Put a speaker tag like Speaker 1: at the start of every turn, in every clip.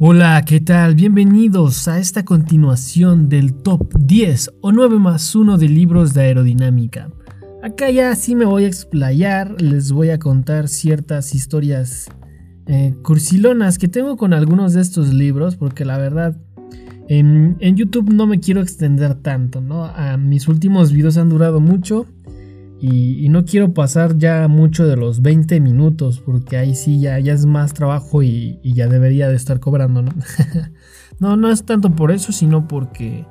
Speaker 1: Hola, ¿qué tal? Bienvenidos a esta continuación del top 10 o 9 más 1 de libros de aerodinámica. Acá ya sí me voy a explayar, les voy a contar ciertas historias eh, cursilonas que tengo con algunos de estos libros, porque la verdad en, YouTube no me quiero extender tanto, ¿no? A mis últimos videos han durado mucho y, no quiero pasar ya mucho de los 20 minutos, porque ahí sí ya, ya es más trabajo y, ya debería de estar cobrando, ¿no? no, no es tanto por eso, sino porque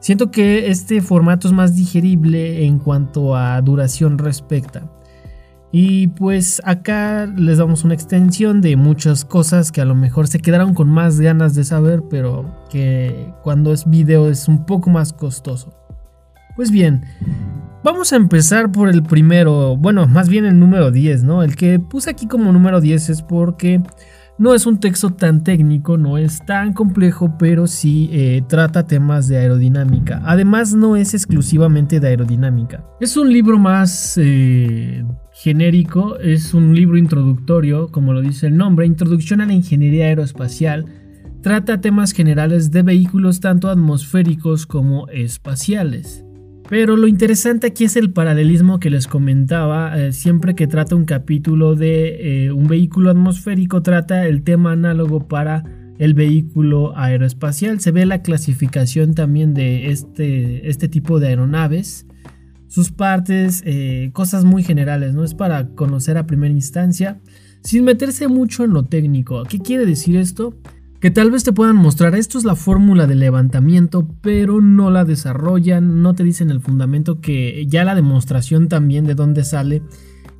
Speaker 1: siento que este formato es más digerible en cuanto a duración respecta. Y pues acá les damos una extensión de muchas cosas que a lo mejor se quedaron con más ganas de saber, pero que cuando es video es un poco más costoso. Pues bien, Vamos a empezar por el primero, bueno, más bien el número 10, ¿no? El que puse aquí como número 10 es porque no es un texto tan técnico, no es tan complejo, pero sí eh, trata temas de aerodinámica. Además, no es exclusivamente de aerodinámica. Es un libro más eh, genérico, es un libro introductorio, como lo dice el nombre, Introducción a la Ingeniería Aeroespacial. Trata temas generales de vehículos tanto atmosféricos como espaciales. Pero lo interesante aquí es el paralelismo que les comentaba. Eh, siempre que trata un capítulo de eh, un vehículo atmosférico, trata el tema análogo para el vehículo aeroespacial. Se ve la clasificación también de este, este tipo de aeronaves. Sus partes, eh, cosas muy generales, ¿no? Es para conocer a primera instancia, sin meterse mucho en lo técnico. ¿Qué quiere decir esto? Que tal vez te puedan mostrar esto es la fórmula de levantamiento, pero no la desarrollan, no te dicen el fundamento que ya la demostración también de dónde sale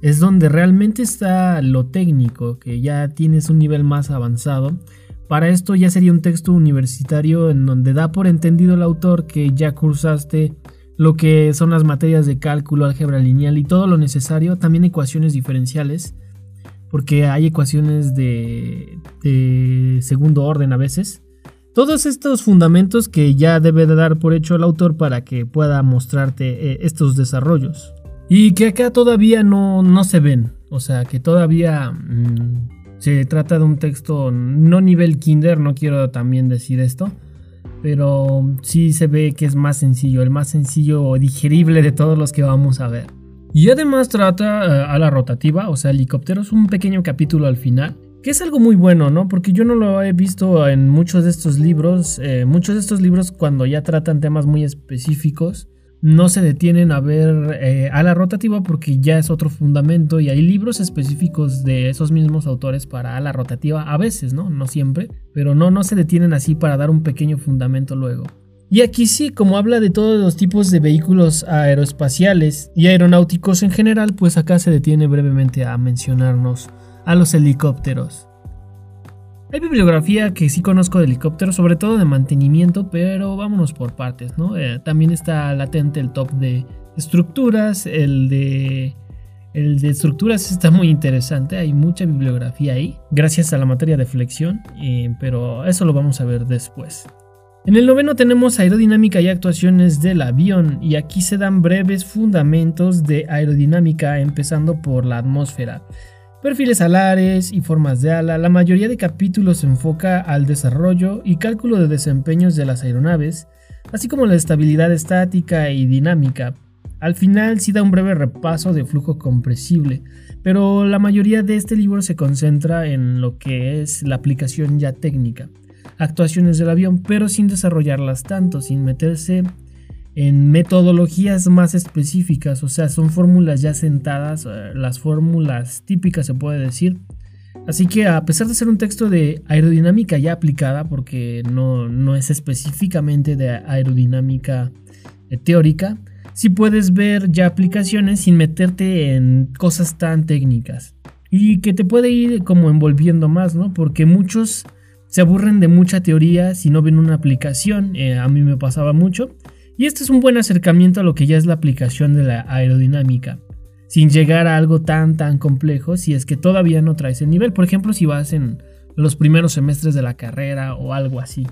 Speaker 1: es donde realmente está lo técnico, que ya tienes un nivel más avanzado. Para esto ya sería un texto universitario en donde da por entendido el autor que ya cursaste lo que son las materias de cálculo, álgebra lineal y todo lo necesario, también ecuaciones diferenciales porque hay ecuaciones de, segundo orden a veces. Todos estos fundamentos que ya debe de dar por hecho el autor para que pueda mostrarte eh, estos desarrollos. Y que acá todavía no, no se ven. O sea, que todavía mm, se trata de un texto no nivel kinder, no quiero también decir esto. Pero sí se ve que es más sencillo, el más sencillo o digerible de todos los que vamos a ver. Y además trata eh, a la rotativa, o sea, helicópteros, un pequeño capítulo al final. Que es algo muy bueno, ¿no? Porque yo no lo he visto en muchos de estos libros. Eh, muchos de estos libros cuando ya tratan temas muy específicos, no se detienen a ver eh, a la rotativa porque ya es otro fundamento y hay libros específicos de esos mismos autores para la rotativa a veces, ¿no? No siempre, pero no, no se detienen así para dar un pequeño fundamento luego. Y aquí sí, como habla de todos los tipos de vehículos aeroespaciales y aeronáuticos en general, pues acá se detiene brevemente a mencionarnos a los helicópteros. Hay bibliografía que sí conozco de helicópteros, sobre todo de mantenimiento, pero vámonos por partes, ¿no? Eh, también está latente el top de estructuras, el de estructuras está muy interesante, hay mucha bibliografía ahí, gracias a la materia de flexión, eh, pero eso lo vamos a ver después. En el noveno tenemos aerodinámica y actuaciones del avión y aquí se dan breves fundamentos de aerodinámica empezando por la atmósfera. Perfiles alares y formas de ala, la mayoría de capítulos se enfoca al desarrollo y cálculo de desempeños de las aeronaves, así como la estabilidad estática y dinámica. Al final sí da un breve repaso de flujo compresible, pero la mayoría de este libro se concentra en lo que es la aplicación ya técnica actuaciones del avión, pero sin desarrollarlas tanto, sin meterse en metodologías más específicas, o sea, son fórmulas ya sentadas, eh, las fórmulas típicas se puede decir. Así que a pesar de ser un texto de aerodinámica ya aplicada, porque no, no es específicamente de aerodinámica eh, teórica, sí puedes ver ya aplicaciones sin meterte en cosas tan técnicas. Y que te puede ir como envolviendo más, ¿no? Porque muchos se aburren de mucha teoría si no ven una aplicación, eh, a mí me pasaba mucho, y este es un buen acercamiento a lo que ya es la aplicación de la aerodinámica, sin llegar a algo tan tan complejo si es que todavía no traes el nivel, por ejemplo si vas en los primeros semestres de la carrera o algo así.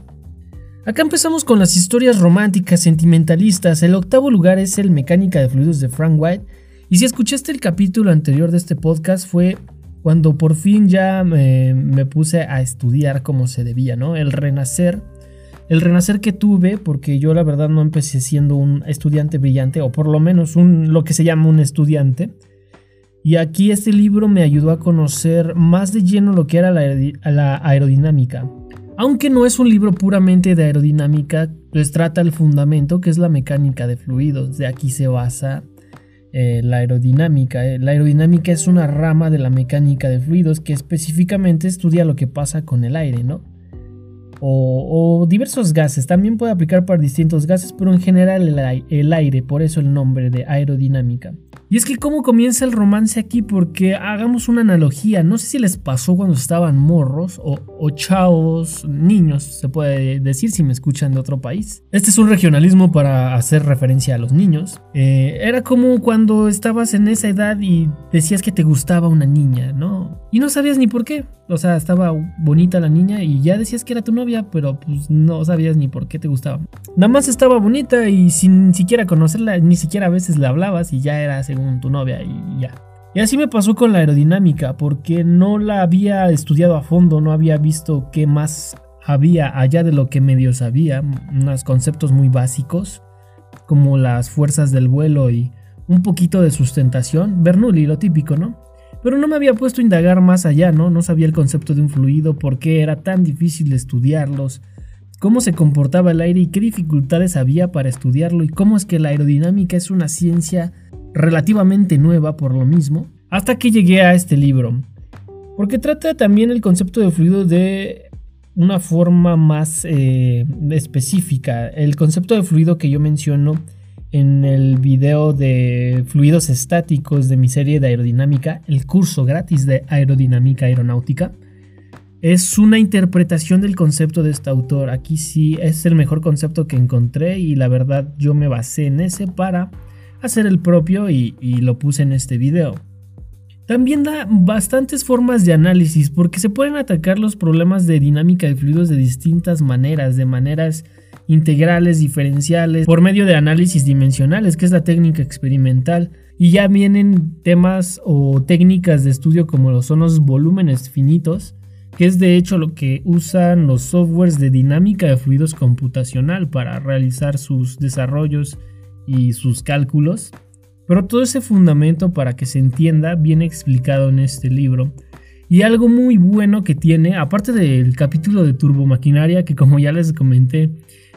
Speaker 1: Acá empezamos con las historias románticas sentimentalistas, el octavo lugar es el Mecánica de Fluidos de Frank White, y si escuchaste el capítulo anterior de este podcast fue cuando por fin ya me, puse a estudiar como se debía, ¿no? El renacer, el renacer que tuve, porque yo la verdad no empecé siendo un estudiante brillante, o por lo menos lo que se llama un estudiante. Y aquí este libro me ayudó a conocer más de lleno lo que era la, aerodinámica. Aunque no es un libro puramente de aerodinámica, pues trata el fundamento que es la mecánica de fluidos. De aquí se basa eh, la aerodinámica. Eh, la aerodinámica es una rama de la mecánica de fluidos que específicamente estudia lo que pasa con el aire, ¿no? O, diversos gases. También puede aplicar para distintos gases, pero en general el, aire, por eso el nombre de aerodinámica. Y es que cómo comienza el romance aquí, porque hagamos una analogía, no sé si les pasó cuando estaban morros o, o chavos, niños, se puede decir si me escuchan de otro país. Este es un regionalismo para hacer referencia a los niños. Eh, era como cuando estabas en esa edad y decías que te gustaba una niña, ¿no? Y no sabías ni por qué. O sea, estaba bonita la niña y ya decías que era tu novia, pero pues no sabías ni por qué te gustaba. Nada más estaba bonita y sin siquiera conocerla, ni siquiera a veces le hablabas y ya era según tu novia y ya. Y así me pasó con la aerodinámica, porque no la había estudiado a fondo, no había visto qué más había allá de lo que medio sabía, unos conceptos muy básicos, como las fuerzas del vuelo y un poquito de sustentación, Bernoulli, lo típico, ¿no? Pero no me había puesto a indagar más allá, ¿no? No sabía el concepto de un fluido, por qué era tan difícil estudiarlos, cómo se comportaba el aire y qué dificultades había para estudiarlo y cómo es que la aerodinámica es una ciencia relativamente nueva por lo mismo, hasta que llegué a este libro. Porque trata también el concepto de fluido de una forma más eh, específica. El concepto de fluido que yo menciono en el video de fluidos estáticos de mi serie de aerodinámica, el curso gratis de aerodinámica aeronáutica, es una interpretación del concepto de este autor. Aquí sí es el mejor concepto que encontré y la verdad yo me basé en ese para hacer el propio y, y lo puse en este video. También da bastantes formas de análisis porque se pueden atacar los problemas de dinámica de fluidos de distintas maneras, de maneras integrales, diferenciales, por medio de análisis dimensionales, que es la técnica experimental. Y ya vienen temas o técnicas de estudio como son los volúmenes finitos, que es de hecho lo que usan los softwares de dinámica de fluidos computacional para realizar sus desarrollos y sus cálculos. Pero todo ese fundamento para que se entienda viene explicado en este libro. Y algo muy bueno que tiene, aparte del capítulo de turbomaquinaria, que como ya les comenté,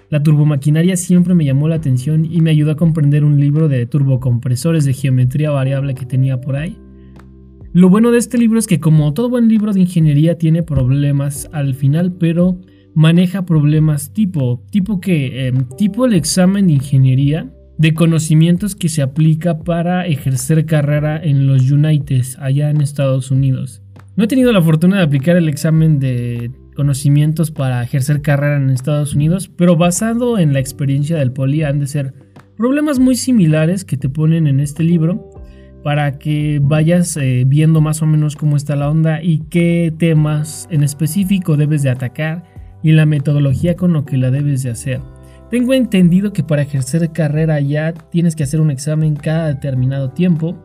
Speaker 1: la turbomaquinaria siempre me llamó la atención y me ayudó a comprender un libro de turbocompresores de geometría variable que tenía por ahí. Lo bueno de este libro es que como todo buen libro de ingeniería tiene problemas al final, pero maneja problemas tipo, tipo que, em, tipo el examen de ingeniería de conocimientos que se aplica para ejercer carrera en los United allá en Estados Unidos. No he tenido la fortuna de aplicar el examen de conocimientos para ejercer carrera en Estados Unidos, pero basado en la experiencia del poli han de ser problemas muy similares que te ponen en este libro para que vayas eh, viendo más o menos cómo está la onda y qué temas en específico debes de atacar y la metodología con lo que la debes de hacer. Tengo entendido que para ejercer carrera ya tienes que hacer un examen cada determinado tiempo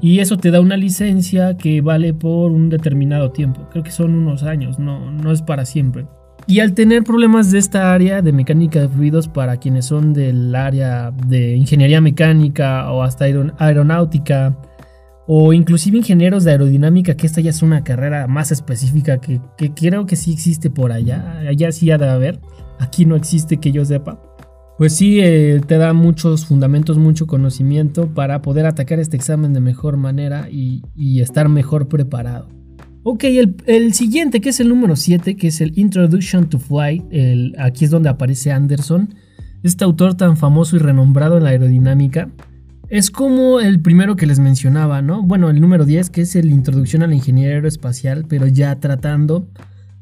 Speaker 1: y eso te da una licencia que vale por un determinado tiempo. Creo que son unos años, no, no es para siempre. Y al tener problemas de esta área de mecánica de fluidos para quienes son del área de ingeniería mecánica o hasta aeronáutica o inclusive ingenieros de aerodinámica, que esta ya es una carrera más específica que, que creo que sí existe por allá, allá sí ha de haber, aquí no existe que yo sepa pues sí eh, te da muchos fundamentos, mucho conocimiento para poder atacar este examen de mejor manera y, estar mejor preparado. Ok, el, siguiente, que es el número 7, que es el Introduction to Flight, aquí es donde aparece Anderson, este autor tan famoso y renombrado en la aerodinámica. Es como el primero que les mencionaba, ¿no? Bueno, el número 10, que es el Introducción a la Ingeniería Aeroespacial, pero ya tratando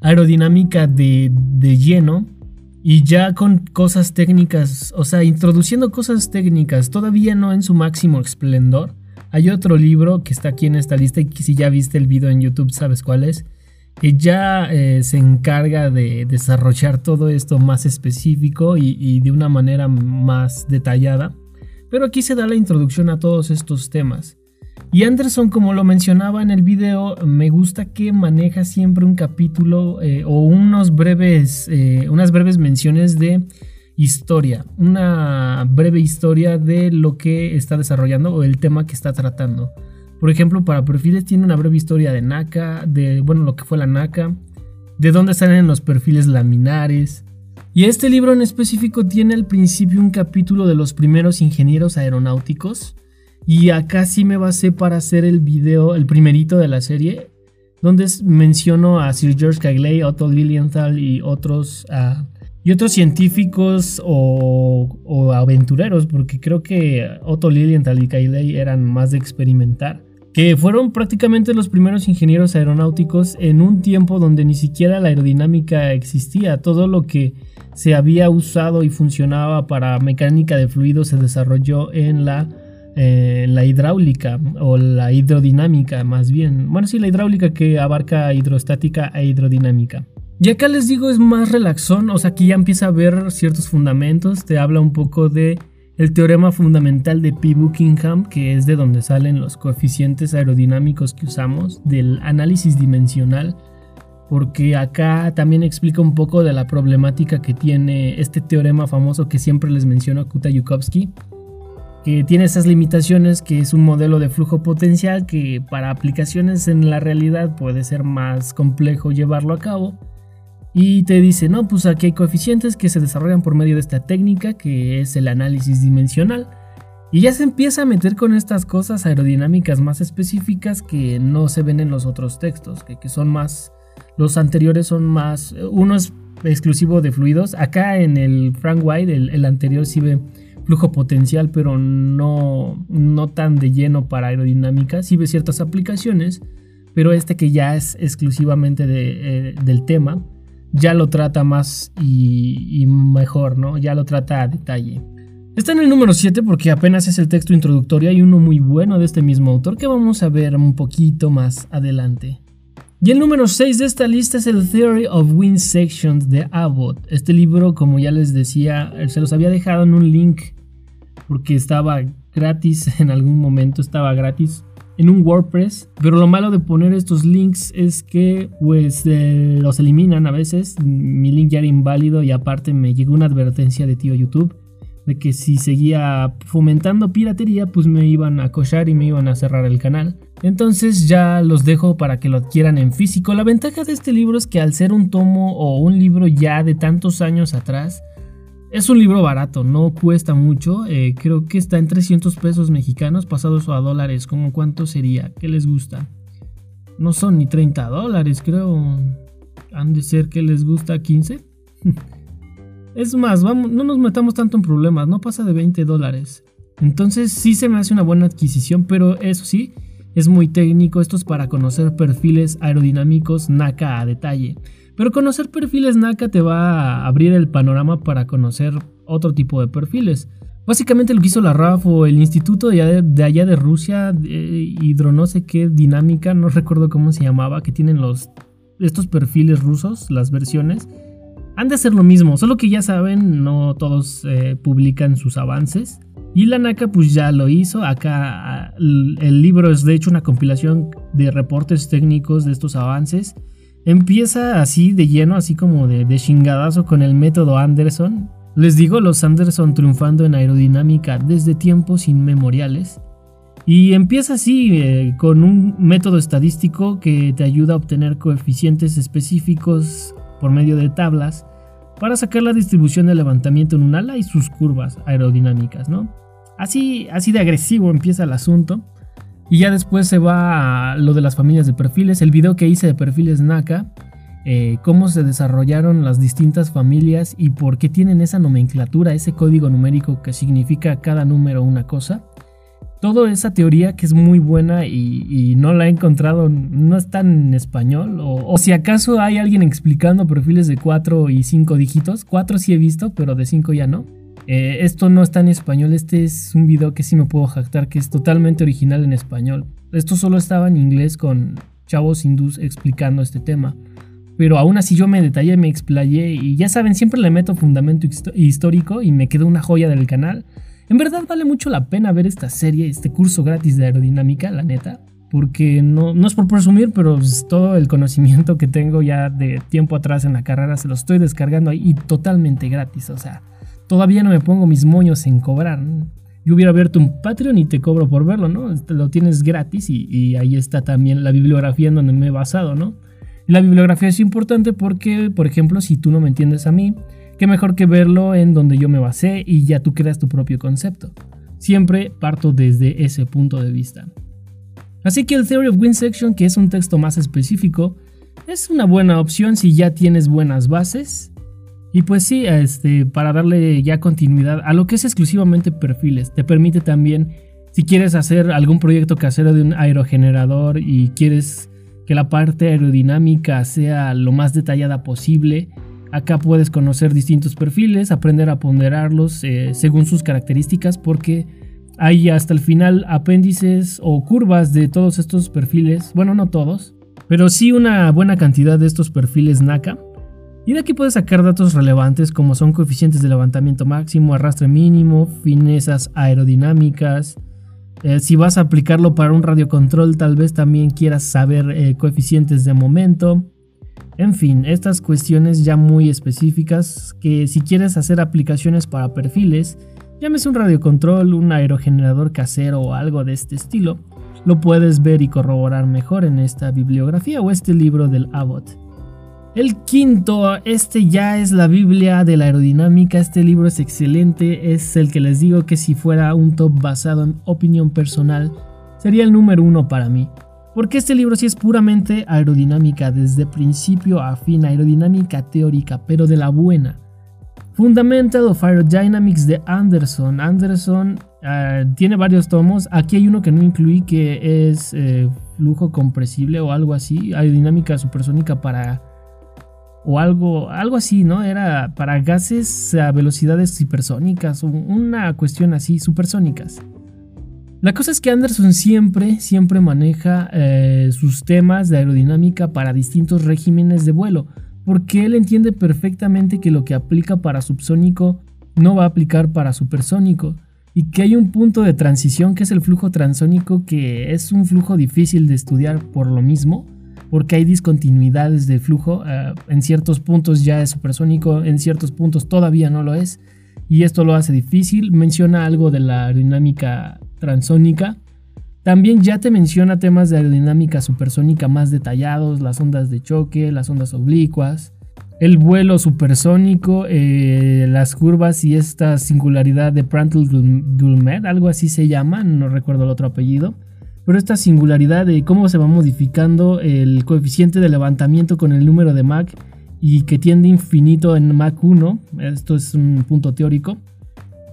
Speaker 1: aerodinámica de, de lleno y ya con cosas técnicas, o sea, introduciendo cosas técnicas, todavía no en su máximo esplendor. Hay otro libro que está aquí en esta lista y que si ya viste el video en YouTube sabes cuál es, que ya eh, se encarga de desarrollar todo esto más específico y, y de una manera más detallada. Pero aquí se da la introducción a todos estos temas. Y Anderson, como lo mencionaba en el video, me gusta que maneja siempre un capítulo eh, o unos breves, eh, unas breves menciones de historia, una breve historia de lo que está desarrollando o el tema que está tratando. Por ejemplo, para perfiles tiene una breve historia de NACA, de bueno, lo que fue la NACA, de dónde salen los perfiles laminares. Y este libro en específico tiene al principio un capítulo de los primeros ingenieros aeronáuticos y acá sí me basé para hacer el video, el primerito de la serie, donde menciono a Sir George Cagley, Otto Lilienthal y otros, ah, y otros científicos o, aventureros, porque creo que Otto Lilienthal y Cagley eran más de experimentar, que fueron prácticamente los primeros ingenieros aeronáuticos en un tiempo donde ni siquiera la aerodinámica existía, todo lo que se había usado y funcionaba para mecánica de fluidos se desarrolló en la eh, la hidráulica o la hidrodinámica más bien. Bueno, sí, la hidráulica que abarca hidrostática e hidrodinámica. Y acá les digo es más relaxón, o sea, aquí ya empieza a ver ciertos fundamentos, te habla un poco de el teorema fundamental de P. Buckingham, que es de donde salen los coeficientes aerodinámicos que usamos, del análisis dimensional, porque acá también explica un poco de la problemática que tiene este teorema famoso que siempre les menciono Kuta-Yukovsky, que tiene esas limitaciones, que es un modelo de flujo potencial que para aplicaciones en la realidad puede ser más complejo llevarlo a cabo. Y te dice, no, pues aquí hay coeficientes que se desarrollan por medio de esta técnica que es el análisis dimensional. Y ya se empieza a meter con estas cosas aerodinámicas más específicas que no se ven en los otros textos, que, son más, los anteriores son más, uno es exclusivo de fluidos. Acá en el Frank White, el, el anterior sí ve flujo potencial, pero no, no tan de lleno para aerodinámica. Sí ve ciertas aplicaciones, pero este que ya es exclusivamente de, eh, del tema, ya lo trata más y, mejor, ¿no? Ya lo trata a detalle. Está en el número 7 porque apenas es el texto introductorio. Hay uno muy bueno de este mismo autor que vamos a ver un poquito más adelante. Y el número 6 de esta lista es el Theory of Wind Sections de Abbott. Este libro, como ya les decía, se los había dejado en un link porque estaba gratis en algún momento, estaba gratis en un WordPress. Pero lo malo de poner estos links es que pues eh, los eliminan a veces. Mi link ya era inválido y aparte me llegó una advertencia de tío YouTube de que si seguía fomentando piratería pues me iban a cochar y me iban a cerrar el canal. Entonces ya los dejo para que lo adquieran en físico. La ventaja de este libro es que al ser un tomo o un libro ya de tantos años atrás, es un libro barato, no cuesta mucho. Eh, creo que está en 300 pesos mexicanos, pasados a dólares. ¿Cómo cuánto sería? ¿Qué les gusta? No son ni 30 dólares, creo. Han de ser que les gusta 15. es más, vamos, no nos metamos tanto en problemas, no pasa de 20 dólares. Entonces sí se me hace una buena adquisición, pero eso sí, es muy técnico. Esto es para conocer perfiles aerodinámicos NACA a detalle. Pero conocer perfiles NACA te va a abrir el panorama para conocer otro tipo de perfiles. Básicamente lo que hizo la RAF o el instituto de allá de, Rusia, hidro no sé qué dinámica, no recuerdo cómo se llamaba, que tienen los estos perfiles rusos, las versiones, han de hacer lo mismo, solo que ya saben, no todos eh, publican sus avances. Y la NACA pues ya lo hizo, acá el libro es de hecho una compilación de reportes técnicos de estos avances Empieza así de lleno, así como de, chingadazo con el método Anderson. Les digo, los Anderson triunfando en aerodinámica desde tiempos inmemoriales. Y empieza así, eh, con un método estadístico que te ayuda a obtener coeficientes específicos por medio de tablas para sacar la distribución de levantamiento en un ala y sus curvas aerodinámicas, ¿no? Así, así de agresivo empieza el asunto. Y ya después se va a lo de las familias de perfiles, el video que hice de perfiles NACA, eh, cómo se desarrollaron las distintas familias y por qué tienen esa nomenclatura, ese código numérico que significa cada número una cosa. Toda esa teoría que es muy buena y, no la he encontrado, no está en español. O, o, si acaso hay alguien explicando perfiles de 4 y 5 dígitos. 4 sí he visto, pero de 5 ya no. Eh, esto no está en español, este es un video que sí me puedo jactar que es totalmente original en español. Esto solo estaba en inglés con chavos hindús explicando este tema. Pero aún así yo me detallé, me explayé y ya saben, siempre le meto fundamento histórico y me quedó una joya del canal. En verdad vale mucho la pena ver esta serie, este curso gratis de aerodinámica, la neta. Porque no, no es por presumir, pero pues, todo el conocimiento que tengo ya de tiempo atrás en la carrera se lo estoy descargando ahí y totalmente gratis. O sea, todavía no me pongo mis moños en cobrar. Yo hubiera abierto un Patreon y te cobro por verlo, ¿no? Lo tienes gratis y, y ahí está también la bibliografía en donde me he basado, ¿no? La bibliografía es importante porque, por ejemplo, si tú no me entiendes a mí, qué mejor que verlo en donde yo me basé y ya tú creas tu propio concepto. Siempre parto desde ese punto de vista. Así que el Theory of Wind Section, que es un texto más específico, es una buena opción si ya tienes buenas bases. Y pues sí, este, para darle ya continuidad a lo que es exclusivamente perfiles, te permite también, si quieres hacer algún proyecto casero de un aerogenerador y quieres que la parte aerodinámica sea lo más detallada posible. Acá puedes conocer distintos perfiles, aprender a ponderarlos eh, según sus características porque hay hasta el final apéndices o curvas de todos estos perfiles. Bueno, no todos, pero sí una buena cantidad de estos perfiles NACA. Y de aquí puedes sacar datos relevantes como son coeficientes de levantamiento máximo, arrastre mínimo, finezas aerodinámicas, eh, si vas a aplicarlo para un radiocontrol, tal vez también quieras saber eh, coeficientes de momento. En fin, estas cuestiones ya muy específicas que si quieres hacer aplicaciones para perfiles, llámese un radiocontrol, un aerogenerador casero o algo de este estilo, lo puedes ver y corroborar mejor en esta bibliografía o este libro del Abbott. El quinto, este ya es la Biblia de la aerodinámica, este libro es excelente, es el que les digo que si fuera un top basado en opinión personal, sería el número uno para mí. Porque este libro sí es puramente aerodinámica, desde principio a fin, aerodinámica teórica, pero de la buena. Fundamental of Aerodynamics de Anderson. Anderson ah, tiene varios tomos. Aquí hay uno que no incluí que es eh, flujo compresible o algo así. Aerodinámica supersónica para o algo, algo así, ¿no? Era para gases a velocidades hipersónicas una cuestión así, supersónicas. La cosa es que Anderson siempre, siempre maneja eh, sus temas de aerodinámica para distintos regímenes de vuelo, porque él entiende perfectamente que lo que aplica para subsónico no va a aplicar para supersónico, y que hay un punto de transición que es el flujo transónico, que es un flujo difícil de estudiar por lo mismo, porque hay discontinuidades de flujo. Eh, en ciertos puntos ya es supersónico, en ciertos puntos todavía no lo es. Y esto lo hace difícil. Menciona algo de la aerodinámica transónica. También ya te menciona temas de aerodinámica supersónica más detallados, las ondas de choque, las ondas oblicuas, el vuelo supersónico, eh, las curvas y esta singularidad de Prandtl-Guillemette, algo así se llama, no recuerdo el otro apellido pero esta singularidad de cómo se va modificando el coeficiente de levantamiento con el número de Mach y que tiende infinito en Mach 1, esto es un punto teórico.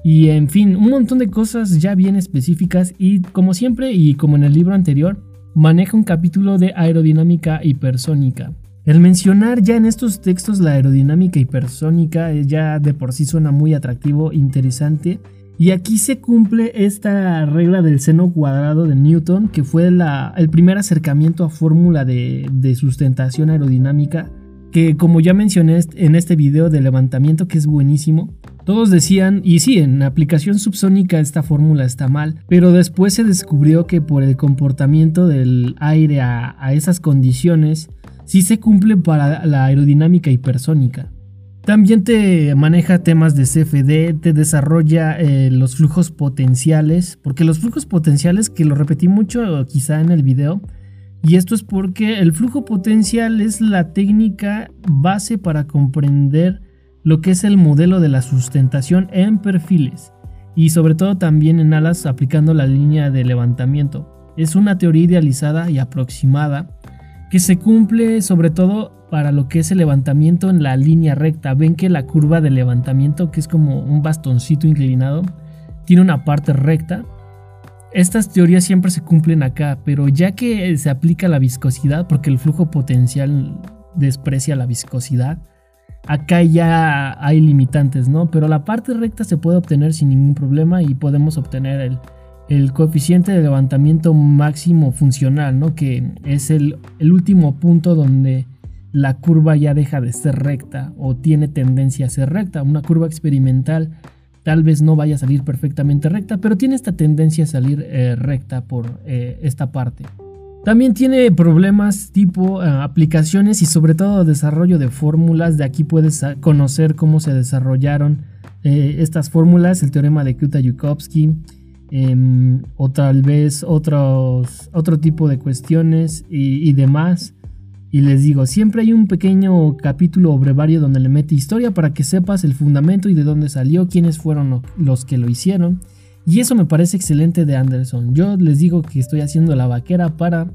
Speaker 1: Y en fin, un montón de cosas ya bien específicas y como siempre y como en el libro anterior, maneja un capítulo de aerodinámica hipersónica. El mencionar ya en estos textos la aerodinámica hipersónica ya de por sí suena muy atractivo, interesante y aquí se cumple esta regla del seno cuadrado de Newton, que fue el primer acercamiento a fórmula de, sustentación aerodinámica, que como ya mencioné en este video de levantamiento, que es buenísimo, todos decían, y sí, en aplicación subsónica esta fórmula está mal, pero después se descubrió que por el comportamiento del aire a, a esas condiciones, sí se cumple para la aerodinámica hipersónica. También te maneja temas de CFD, te desarrolla eh, los flujos potenciales, porque los flujos potenciales, que lo repetí mucho quizá en el video, y esto es porque el flujo potencial es la técnica base para comprender lo que es el modelo de la sustentación en perfiles, y sobre todo también en alas aplicando la línea de levantamiento. Es una teoría idealizada y aproximada que se cumple sobre todo para lo que es el levantamiento en la línea recta. Ven que la curva de levantamiento, que es como un bastoncito inclinado, tiene una parte recta. Estas teorías siempre se cumplen acá, pero ya que se aplica la viscosidad, porque el flujo potencial desprecia la viscosidad, acá ya hay limitantes, ¿no? Pero la parte recta se puede obtener sin ningún problema y podemos obtener el, el coeficiente de levantamiento máximo funcional, ¿no? Que es el, último punto donde la curva ya deja de ser recta o tiene tendencia a ser recta. Una curva experimental tal vez no vaya a salir perfectamente recta, pero tiene esta tendencia a salir eh, recta por eh, esta parte. También tiene problemas tipo eh, aplicaciones y sobre todo desarrollo de fórmulas. De aquí puedes conocer cómo se desarrollaron estas fórmulas, el teorema de Kuta-Yukovsky, em, o tal vez otros, otro tipo de cuestiones y demás. Y les digo, siempre hay un pequeño capítulo o brevario donde le mete historia para que sepas el fundamento y de dónde salió, quiénes fueron los que lo hicieron. Y eso me parece excelente de Anderson. Yo les digo que estoy haciendo la vaquera para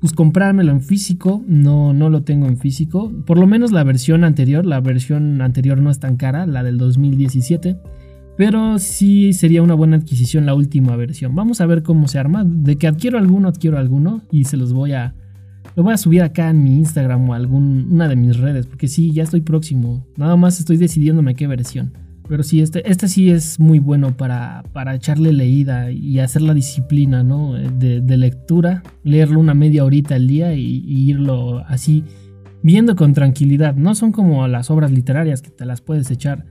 Speaker 1: pues comprármelo en físico, no, no lo tengo en físico. Por lo menos la versión anterior, la versión anterior no es tan cara, la del 2017. Pero sí sería una buena adquisición la última versión. Vamos a ver cómo se arma. De que adquiero alguno, adquiero alguno y se los voy a, lo voy a subir acá en mi Instagram o alguna de mis redes, porque sí, ya estoy próximo. Nada más estoy decidiéndome qué versión. Pero sí, este, este sí es muy bueno para, para echarle leída y hacer la disciplina, ¿no? De, lectura, leerlo una media horita al día y, irlo así viendo con tranquilidad. No son como las obras literarias que te las puedes echar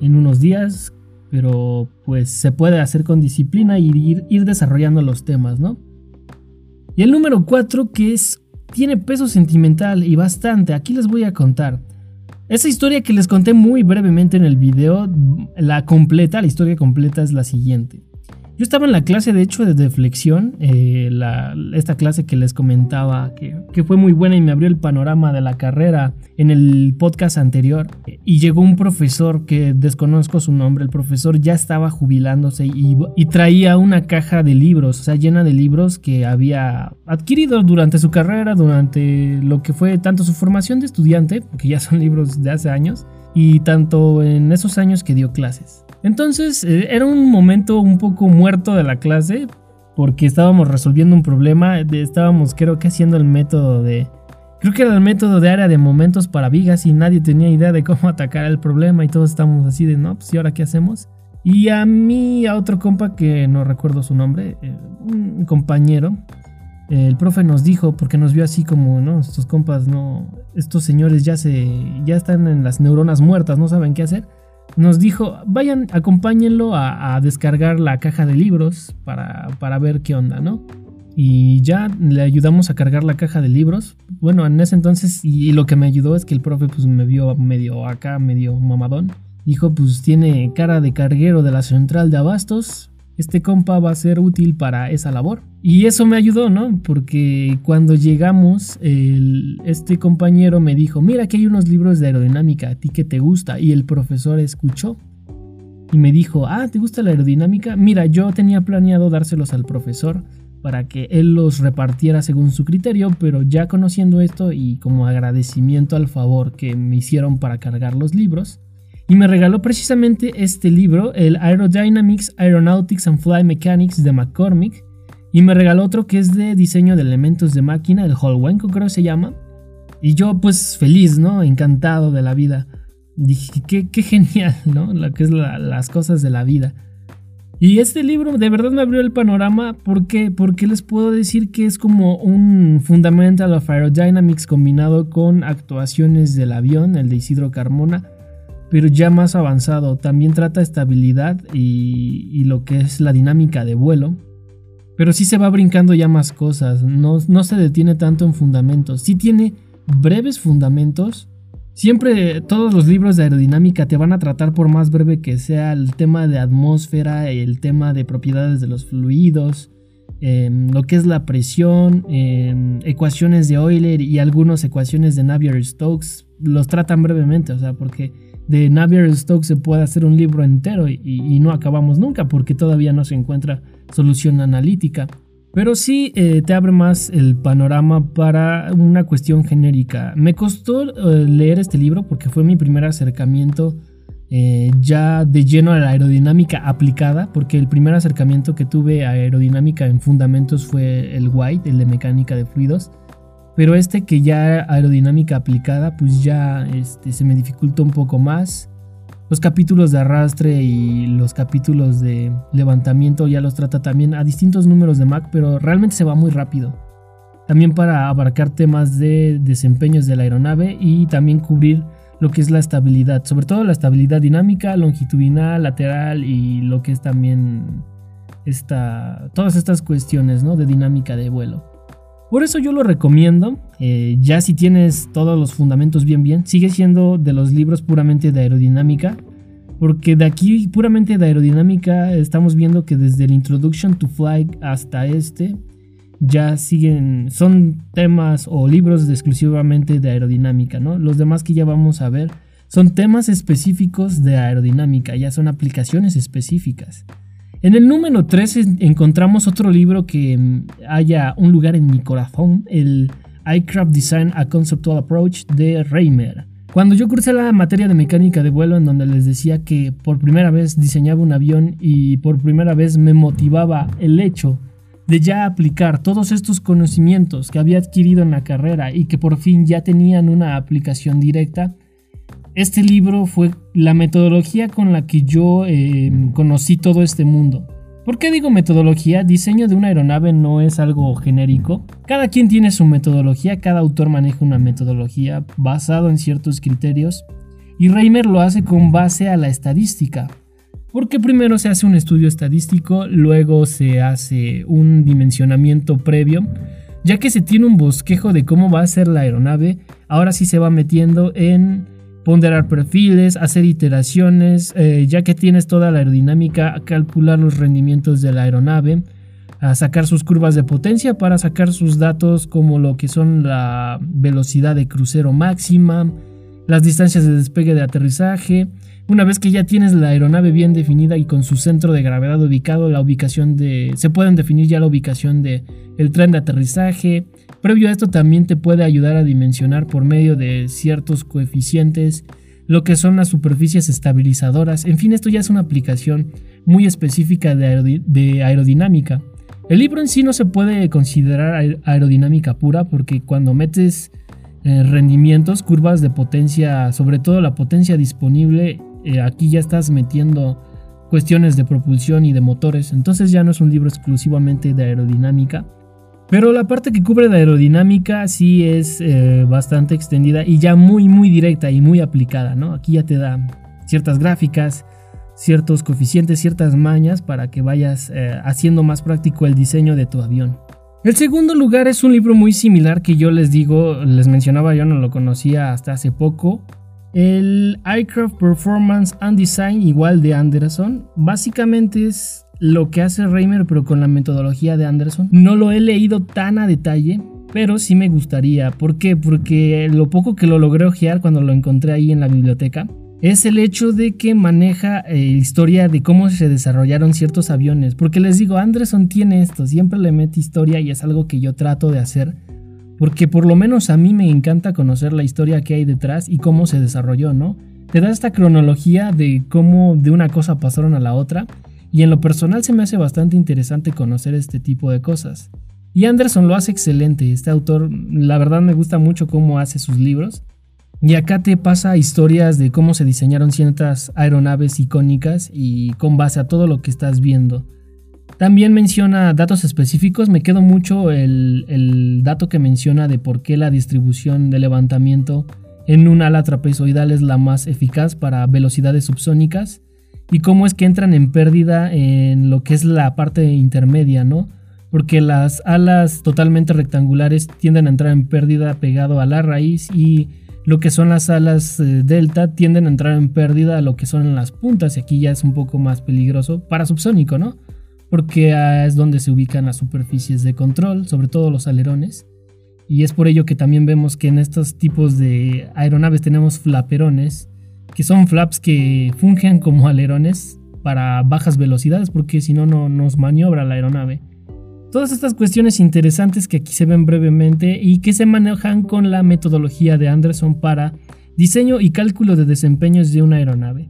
Speaker 1: en unos días, pero pues se puede hacer con disciplina y ir, desarrollando los temas, ¿no? Y el número 4 que es tiene peso sentimental y bastante. Aquí les voy a contar. Esa historia que les conté muy brevemente en el video, la completa, la historia completa es la siguiente. Yo estaba en la clase, de hecho, de deflexión, eh, esta clase que les comentaba, que, fue muy buena y me abrió el panorama de la carrera en el podcast anterior. Y llegó un profesor que desconozco su nombre, el profesor ya estaba jubilándose y, y traía una caja de libros, o sea, llena de libros que había adquirido durante su carrera, durante lo que fue tanto su formación de estudiante, porque ya son libros de hace años, y tanto en esos años que dio clases. Entonces eh, era un momento un poco muerto de la clase porque estábamos resolviendo un problema, estábamos creo que haciendo el método de... Creo que era el método de área de momentos para vigas y nadie tenía idea de cómo atacar el problema y todos estábamos así de, no, pues ¿y ahora qué hacemos? Y a mí, a otro compa que no recuerdo su nombre, eh, un compañero, el profe nos dijo, porque nos vio así como, no, estos compas no, estos señores ya se, ya están en las neuronas muertas, no saben qué hacer nos dijo, vayan, acompáñenlo a, descargar la caja de libros para, para, ver qué onda, ¿no? Y ya le ayudamos a cargar la caja de libros. Bueno, en ese entonces, y, lo que me ayudó es que el profe pues me vio medio acá, medio mamadón. Dijo, pues tiene cara de carguero de la central de abastos, este compa va a ser útil para esa labor. Y eso me ayudó, ¿no? Porque cuando llegamos, este compañero me dijo, mira que hay unos libros de aerodinámica, a ti que te gusta. Y el profesor escuchó y me dijo, ah, ¿te gusta la aerodinámica? Mira, yo tenía planeado dárselos al profesor para que él los repartiera según su criterio, pero ya conociendo esto y como agradecimiento al favor que me hicieron para cargar los libros, y me regaló precisamente este libro, el Aerodynamics, Aeronautics and Fly Mechanics de McCormick. Y me regaló otro que es de diseño de elementos de máquina, el Holwenko creo se llama. Y yo pues feliz, ¿no? Encantado de la vida. Dije, qué, genial, ¿no? Lo que es las cosas de la vida. Y este libro de verdad me abrió el panorama. ¿Por qué? Porque les puedo decir que es como un Fundamental of Aerodynamics combinado con actuaciones del avión, el de Isidro Carmona pero ya más avanzado. También trata estabilidad y, lo que es la dinámica de vuelo. Pero sí se va brincando ya más cosas, no, no se detiene tanto en fundamentos. Sí tiene breves fundamentos. Siempre todos los libros de aerodinámica te van a tratar por más breve que sea el tema de atmósfera, el tema de propiedades de los fluidos, em, lo que es la presión, em, ecuaciones de Euler y algunas ecuaciones de Navier-Stokes los tratan brevemente, o sea, porque de Navier Stokes se puede hacer un libro entero y, no acabamos nunca porque todavía no se encuentra solución analítica. Pero sí eh, te abre más el panorama para una cuestión genérica. Me costó eh, leer este libro porque fue mi primer acercamiento eh, ya de lleno a la aerodinámica aplicada, porque el primer acercamiento que tuve a aerodinámica en fundamentos fue el White, el de mecánica de fluidos. Pero este que ya aerodinámica aplicada, pues ya este, se me dificultó un poco más. Los capítulos de arrastre y los capítulos de levantamiento ya los trata también a distintos números de Mac, pero realmente se va muy rápido. También para abarcar temas de desempeños de la aeronave y también cubrir lo que es la estabilidad, sobre todo la estabilidad dinámica, longitudinal, lateral y lo que es también esta, todas estas cuestiones ¿no? de dinámica de vuelo. Por eso yo lo recomiendo, eh, ya si tienes todos los fundamentos bien bien, sigue siendo de los libros puramente de aerodinámica, porque de aquí puramente de aerodinámica estamos viendo que desde el Introduction to Flight hasta este ya siguen, son temas o libros exclusivamente de aerodinámica, ¿no? Los demás que ya vamos a ver son temas específicos de aerodinámica, ya son aplicaciones específicas. En el número 3 encontramos otro libro que mm, haya un lugar en mi corazón, el Aircraft Design a Conceptual Approach de Reimer. Cuando yo cursé la materia de mecánica de vuelo en donde les decía que por primera vez diseñaba un avión y por primera vez me motivaba el hecho de ya aplicar todos estos conocimientos que había adquirido en la carrera y que por fin ya tenían una aplicación directa, este libro fue la metodología con la que yo eh, conocí todo este mundo. ¿Por qué digo metodología? Diseño de una aeronave no es algo genérico. Cada quien tiene su metodología, cada autor maneja una metodología basado en ciertos criterios y Reimer lo hace con base a la estadística. Porque primero se hace un estudio estadístico, luego se hace un dimensionamiento previo, ya que se tiene un bosquejo de cómo va a ser la aeronave, ahora sí se va metiendo en ponderar perfiles, hacer iteraciones, eh, ya que tienes toda la aerodinámica, calcular los rendimientos de la aeronave, a sacar sus curvas de potencia para sacar sus datos como lo que son la velocidad de crucero máxima, las distancias de despegue de aterrizaje, una vez que ya tienes la aeronave bien definida y con su centro de gravedad ubicado, la ubicación de se pueden definir ya la ubicación de el tren de aterrizaje. Previo a esto también te puede ayudar a dimensionar por medio de ciertos coeficientes lo que son las superficies estabilizadoras. En fin, esto ya es una aplicación muy específica de, aerodinámica. El libro en sí no se puede considerar aerodinámica pura porque cuando metes eh, rendimientos, curvas de potencia, sobre todo la potencia disponible eh, aquí ya estás metiendo cuestiones de propulsión y de motores, entonces ya no es un libro exclusivamente de aerodinámica. Pero la parte que cubre de aerodinámica sí es eh, bastante extendida y ya muy muy directa y muy aplicada, ¿no? Aquí ya te da ciertas gráficas, ciertos coeficientes, ciertas mañas para que vayas eh, haciendo más práctico el diseño de tu avión. El segundo lugar es un libro muy similar que yo les digo, les mencionaba, yo no lo conocía hasta hace poco, el Aircraft Performance and Design, igual de Anderson, básicamente es lo que hace Reimer, pero con la metodología de Anderson. No lo he leído tan a detalle, pero sí me gustaría. ¿Por qué? Porque lo poco que lo logré ojear cuando lo encontré ahí en la biblioteca es el hecho de que maneja eh, historia de cómo se desarrollaron ciertos aviones. Porque les digo, Anderson tiene esto, siempre le mete historia y es algo que yo trato de hacer porque por lo menos a mí me encanta conocer la historia que hay detrás y cómo se desarrolló, ¿no? Te da esta cronología de cómo de una cosa pasaron a la otra y en lo personal se me hace bastante interesante conocer este tipo de cosas. Y Anderson lo hace excelente, este autor la verdad me gusta mucho cómo hace sus libros. Y acá te pasa historias de cómo se diseñaron ciertas aeronaves icónicas y con base a todo lo que estás viendo. También menciona datos específicos, me quedo mucho el, dato que menciona de por qué la distribución de levantamiento en un ala trapezoidal es la más eficaz para velocidades subsónicas y cómo es que entran en pérdida en lo que es la parte intermedia, ¿no? Porque las alas totalmente rectangulares tienden a entrar en pérdida pegado a la raíz y lo que son las alas eh, delta tienden a entrar en pérdida a lo que son las puntas y aquí ya es un poco más peligroso para subsónico, ¿no? porque ah, es donde se ubican las superficies de control, sobre todo los alerones. Y es por ello que también vemos que en estos tipos de aeronaves tenemos flaperones, que son flaps que fungen como alerones para bajas velocidades, porque si no, no nos maniobra la aeronave. Todas estas cuestiones interesantes que aquí se ven brevemente y que se manejan con la metodología de Anderson para diseño y cálculo de desempeños de una aeronave.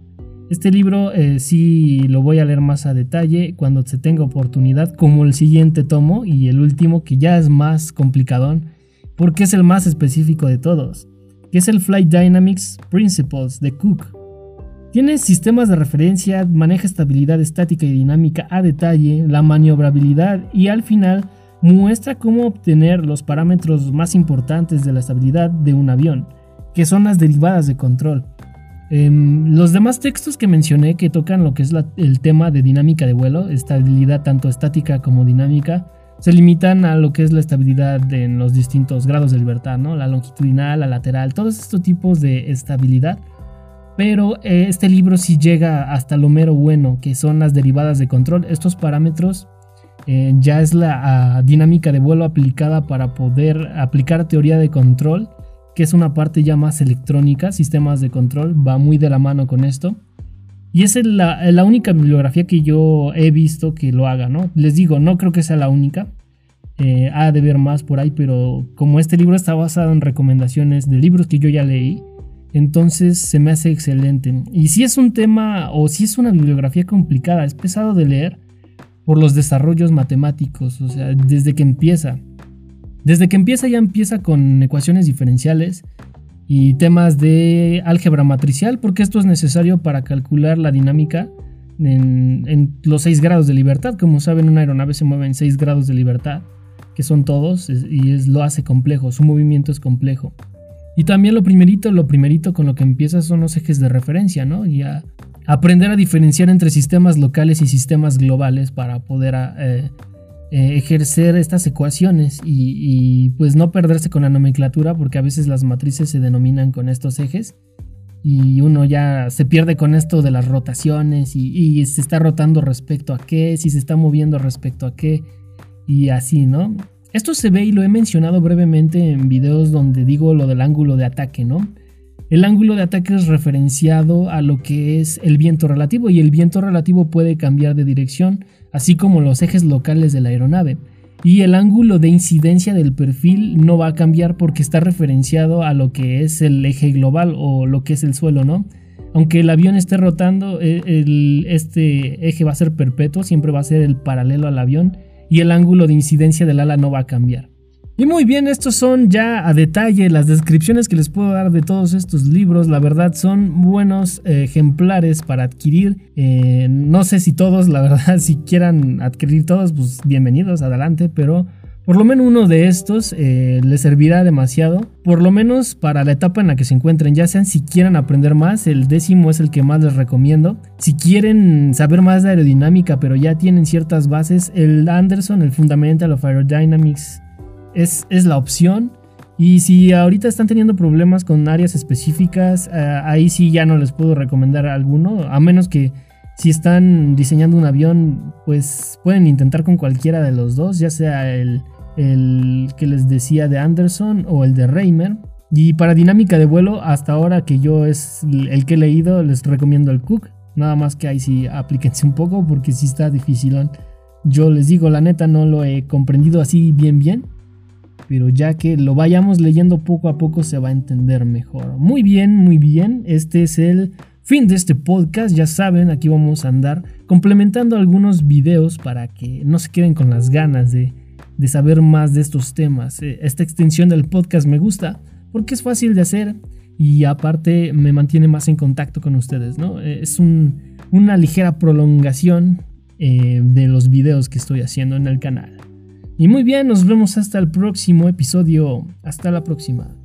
Speaker 1: Este libro eh, sí lo voy a leer más a detalle cuando se tenga oportunidad, como el siguiente tomo y el último que ya es más complicadón, porque es el más específico de todos, que es el Flight Dynamics Principles de Cook. Tiene sistemas de referencia, maneja estabilidad estática y dinámica a detalle, la maniobrabilidad y al final muestra cómo obtener los parámetros más importantes de la estabilidad de un avión que son las derivadas de control. Em, los demás textos que mencioné que tocan lo que es el tema de dinámica de vuelo, estabilidad tanto estática como dinámica, se limitan a lo que es la estabilidad en los distintos grados de libertad, ¿no? La longitudinal, la lateral, todos estos tipos de estabilidad. Pero eh, este libro sí llega hasta lo mero bueno, que son las derivadas de control. Estos parámetros eh, ya es la dinámica de vuelo aplicada para poder aplicar teoría de control, que es una parte ya más electrónica, sistemas de control, va muy de la mano con esto. Y es la, la, única bibliografía que yo he visto que lo haga, ¿no? Les digo, no creo que sea la única. Eh, ha de ver más por ahí, pero como este libro está basado en recomendaciones de libros que yo ya leí, entonces se me hace excelente. Y si es un tema o si es una bibliografía complicada, es pesado de leer por los desarrollos matemáticos, o sea, desde que empieza. Desde que empieza ya empieza con ecuaciones diferenciales y temas de álgebra matricial, porque esto es necesario para calcular la dinámica en, los 6 grados de libertad. Como saben, una aeronave se mueve en 6 grados de libertad, que son todos, y es, lo hace complejo, su movimiento es complejo. Y también lo primerito, lo primerito con lo que empieza son los ejes de referencia, ¿no? Y a aprender a diferenciar entre sistemas locales y sistemas globales para poder eh, eh, ejercer estas ecuaciones y, pues no perderse con la nomenclatura porque a veces las matrices se denominan con estos ejes y uno ya se pierde con esto de las rotaciones y, se está rotando respecto a qué, si se está moviendo respecto a qué y así, ¿no? Esto se ve y lo he mencionado brevemente en videos donde digo lo del ángulo de ataque, ¿no? El ángulo de ataque es referenciado a lo que es el viento relativo y el viento relativo puede cambiar de dirección así como los ejes locales de la aeronave. Y el ángulo de incidencia del perfil no va a cambiar porque está referenciado a lo que es el eje global o lo que es el suelo, ¿no? Aunque el avión esté rotando, e, este eje va a ser perpetuo, siempre va a ser el paralelo al avión y el ángulo de incidencia del ala no va a cambiar. Y muy bien, estos son ya a detalle las descripciones que les puedo dar de todos estos libros. La verdad son buenos eh, ejemplares para adquirir. Eh, no sé si todos, la verdad, si quieran adquirir todos, pues bienvenidos, adelante. Pero por lo menos uno de estos eh, les servirá demasiado. Por lo menos para la etapa en la que se encuentren. Ya sean si quieren aprender más, el décimo es el que más les recomiendo. Si quieren saber más de aerodinámica, pero ya tienen ciertas bases, el Anderson, el Fundamental of Aerodynamics es, la opción. Y si ahorita están teniendo problemas con áreas específicas, eh, ahí sí ya no les puedo recomendar alguno, a menos que si están diseñando un avión, pues pueden intentar con cualquiera de los dos, ya sea el, el que les decía de Anderson o el de Reimer. Y para dinámica de vuelo, hasta ahora que yo es el que he leído, les recomiendo el Cook. Nada más que ahí sí aplíquense un poco porque sí está difícil. Yo les digo, la neta no lo he comprendido así bien bien pero ya que lo vayamos leyendo poco a poco se va a entender mejor. Muy bien, muy bien, este es el fin de este podcast, ya saben, aquí vamos a andar complementando algunos videos para que no se queden con las ganas de, saber más de estos temas. Eh, esta extensión del podcast me gusta porque es fácil de hacer y aparte me mantiene más en contacto con ustedes, ¿no? Eh, es una ligera prolongación eh, de los videos que estoy haciendo en el canal. Y muy bien, nos vemos hasta el próximo episodio. Hasta la próxima.